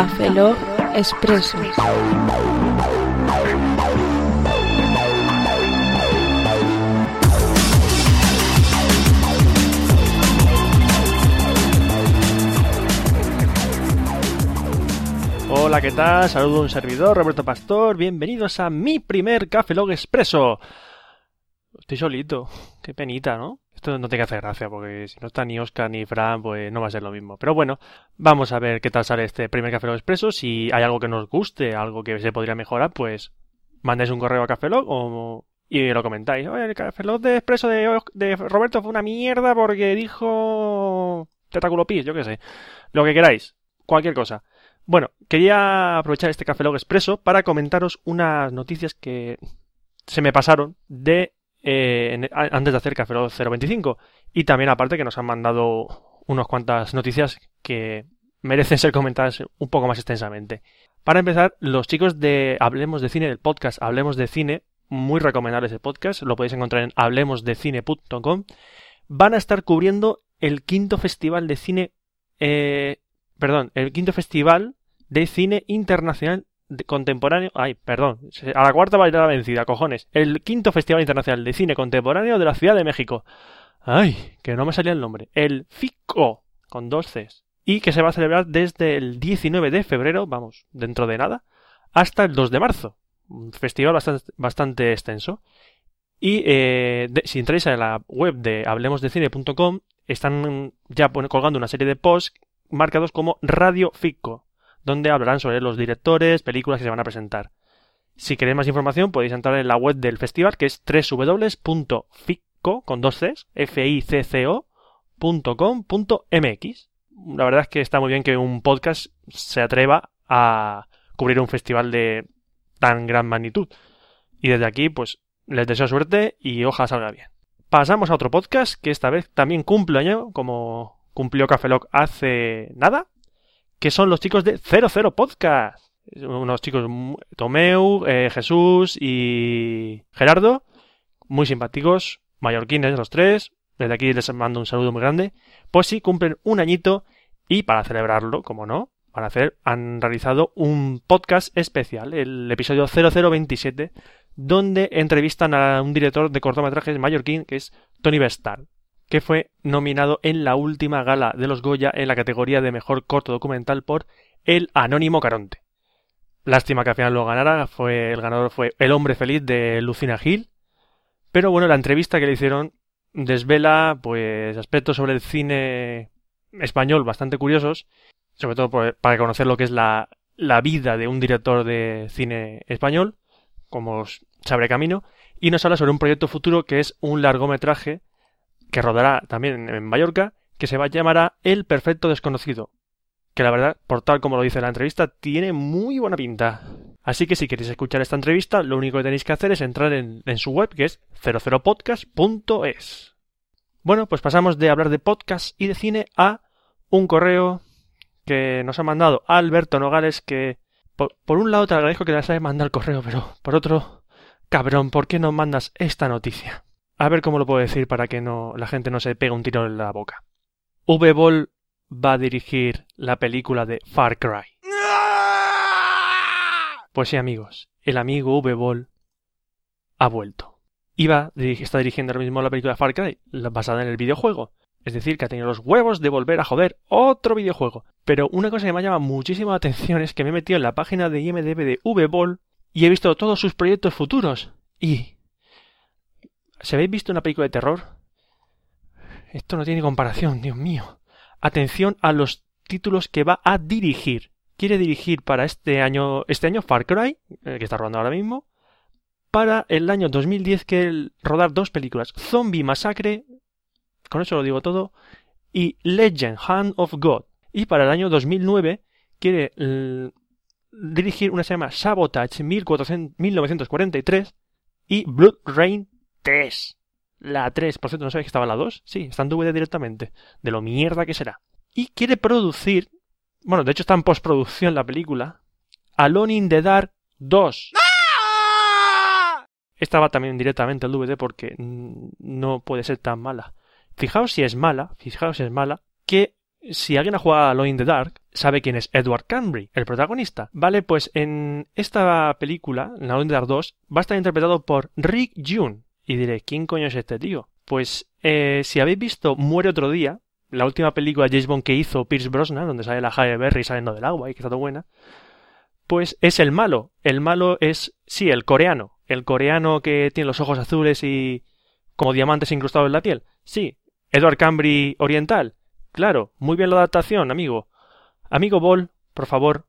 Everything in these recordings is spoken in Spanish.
Café Log Expreso. Hola, ¿qué tal? Saludo a un servidor, Roberto Pastor. Bienvenidos a mi primer Café Log Expreso. Estoy solito. Qué penita, ¿no? Esto no tiene que hacer gracia, porque si no está ni Oscar ni Fran, pues no va a ser lo mismo. Pero bueno, vamos a ver qué tal sale este primer Café Log Expreso. Si hay algo que nos guste, algo que se podría mejorar, pues mandáis un correo a Café Log o... y lo comentáis. Oye, el Café Log de Expreso de, Roberto fue una mierda porque dijo... Tetaculo Pis, yo qué sé. Lo que queráis. Cualquier cosa. Bueno, quería aprovechar este Café Log Expreso para comentaros unas noticias que se me pasaron de eh, antes de hacer Café Log 025 y también aparte que nos han mandado unas cuantas noticias que merecen ser comentadas un poco más extensamente. Para empezar, los chicos de Hablemos de Cine, del podcast Hablemos de Cine, muy recomendable ese podcast, lo podéis encontrar en hablemosdecine.com, van a estar cubriendo el quinto festival de cine, eh, perdón, el quinto festival de cine internacional contemporáneo, ay, perdón, a la cuarta va a ir a la vencida, cojones, el quinto festival internacional de cine contemporáneo de la Ciudad de México. Ay, que no me salía el nombre. El FICO, con dos Cs. Y que se va a celebrar desde el 19 de febrero, vamos, dentro de nada, hasta el 2 de marzo. Un festival bastante, extenso. Y eh, si entráis a la web de hablemosdecine.com, están ya colgando una serie de posts marcados como Radio FICO, donde hablarán sobre los directores, películas que se van a presentar. Si queréis más información, podéis entrar en la web del festival, que es Cs, F-I-C-C-O.com.mx. La verdad es que está muy bien que un podcast se atreva a cubrir un festival de tan gran magnitud. Y desde aquí, pues, les deseo suerte y ojalá salga bien. Pasamos a otro podcast que esta vez también cumple año, como cumplió Café Lock hace nada, que son los chicos de 00 Podcast. Unos chicos, Tomeu, eh, Jesús y Gerardo, muy simpáticos, mallorquines los tres. Desde aquí les mando un saludo muy grande. Pues sí, cumplen un añito y para celebrarlo, como no, van a hacer, han realizado un podcast especial, el episodio 0027, donde entrevistan a un director de cortometrajes mallorquín que es Tony Bestard, que fue nominado en la última gala de los Goya en la categoría de mejor corto documental por El Anónimo Caronte. Lástima que al final lo ganara, fue, el ganador fue El Hombre Feliz de Lucina Gil, pero bueno, la entrevista que le hicieron desvela pues aspectos sobre el cine español bastante curiosos, sobre todo para conocer lo que es la, la vida de un director de cine español, como se abre camino, y nos habla sobre un proyecto futuro que es un largometraje que rodará también en Mallorca, que se va a llamar El Perfecto Desconocido, que la verdad, por tal como lo dice la entrevista, tiene muy buena pinta. Así que si queréis escuchar esta entrevista, lo único que tenéis que hacer es entrar en, su web, que es 00podcast.es. Bueno, pues pasamos de hablar de podcast y de cine a un correo que nos ha mandado Alberto Nogales, que por, un lado te agradezco que le hayas mandado el correo, pero por otro, cabrón, ¿por qué no mandas esta noticia? A ver cómo lo puedo decir para que no la gente no se pegue un tiro en la boca. V-Ball va a dirigir la película de Far Cry. Pues sí, amigos, el amigo V-Ball ha vuelto. Iba, está dirigiendo ahora mismo la película de Far Cry, basada en el videojuego. Es decir, que ha tenido los huevos de volver a joder otro videojuego. Pero una cosa que me llama muchísimo la atención es que me he metido en la página de IMDB de V-Ball y he visto todos sus proyectos futuros. Y... ¿Se habéis visto una película de terror? Esto no tiene comparación, Dios mío. Atención a los títulos que va a dirigir. Quiere dirigir para este año, este año Far Cry, eh, que está rodando ahora mismo. Para el año 2010 quiere rodar dos películas. Zombie Masacre, con eso lo digo todo, y Legend, Hand of God. Y para el año 2009 quiere eh, dirigir una que se llama Sabotage 1400 1943 y Blood Rain 3. La 3, por cierto, ¿no sabéis que estaba la 2? Sí, está en DVD directamente. De lo mierda que será. Y quiere producir, bueno, de hecho está en postproducción la película, Alone in the Dark 2. Esta va también directamente al DVD porque no puede ser tan mala. Fijaos si es mala, fijaos si es mala, que si alguien ha jugado a Alone in the Dark, sabe quién es Edward Cambry, el protagonista. Vale, pues en esta película, en la Dar 2, va a estar interpretado por Rick June. Y diré, ¿quién coño es este tío? Pues eh, si habéis visto Muere otro día, la última película de James Bond que hizo Pierce Brosnan, donde sale la Halle Berry saliendo del agua y que está buena, pues es el malo. El malo es, sí, el coreano. El coreano que tiene los ojos azules y como diamantes incrustados en la piel. Sí, Edward Cambry oriental. Claro, muy bien la adaptación, amigo. Amigo Ball, por favor.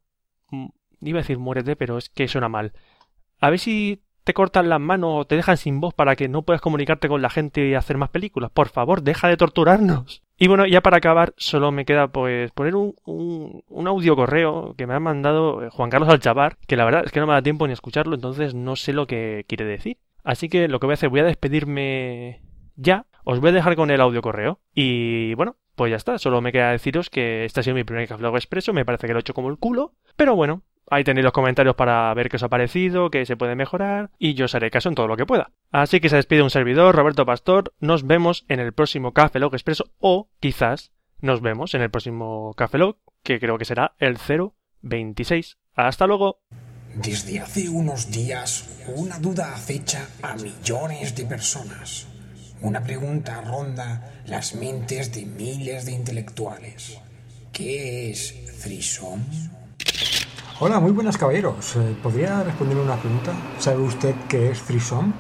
Iba a decir muérete, pero es que suena mal. A ver si te cortan las manos o te dejan sin voz para que no puedas comunicarte con la gente y hacer más películas. Por favor, deja de torturarnos. Y bueno, ya para acabar, solo me queda pues poner un, un, audio correo que me ha mandado eh, Juan Carlos Alchavar, que la verdad es que no me da tiempo ni escucharlo, entonces no sé lo que quiere decir. Así que lo que voy a hacer, voy a despedirme ya. Os voy a dejar con el audio correo. Y bueno, pues ya está. Solo me queda deciros que este ha sido mi primer Café Expreso. Me parece que lo he hecho como el culo. Pero bueno, Ahí tenéis los comentarios para ver qué os ha parecido, qué se puede mejorar, y yo os haré caso en todo lo que pueda. Así que se despide un servidor, Roberto Pastor, nos vemos en el próximo Café Log Expreso, o quizás nos vemos en el próximo Café Log, que creo que será el 026. Hasta luego. Desde hace unos días, una duda acecha a millones de personas. Una pregunta ronda las mentes de miles de intelectuales. ¿Qué es Threesome? Hola, muy buenas caballeros. Eh, ¿Podría responder una pregunta? ¿Sabe usted qué es Threesome?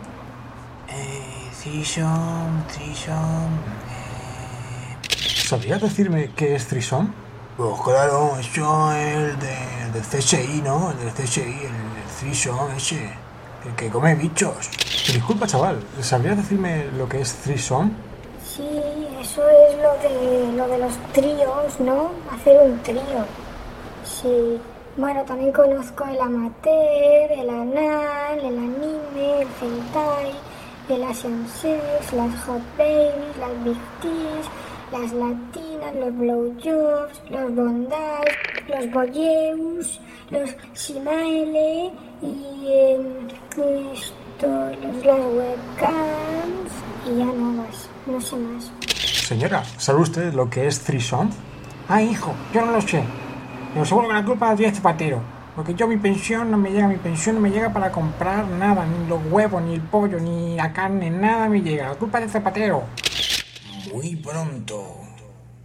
Eh, Threesome, Threesome... Eh... ¿Sabría decirme qué es Threesome? Pues claro, eso es el de, del CSI, ¿no? El del CSI, el, el Threesome ese, el que come bichos. Disculpa, chaval, ¿sabría decirme lo que es Threesome? Sí, eso es lo de, lo de los tríos, ¿no? Hacer un trío. Sí. Bueno, también conozco el amateur, el anal, el anime, el hentai, el asian sex, las hot babies, las big tits, las latinas, los blowjobs, los bondage, los boyeus, los simaele y eh, esto, los, las webcams y ya no más, no sé más. Señora, ¿sabe usted lo que es threesome? Ah, hijo, yo no lo sé. Pero seguro que la culpa la tiene este patero. Porque yo mi pensión no me llega, mi pensión no me llega para comprar nada, ni los huevos, ni el pollo, ni la carne, nada me llega. La culpa es de zapatero. Muy pronto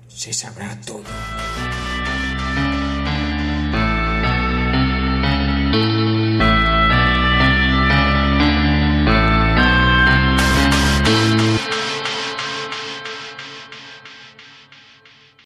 se sabrá todo.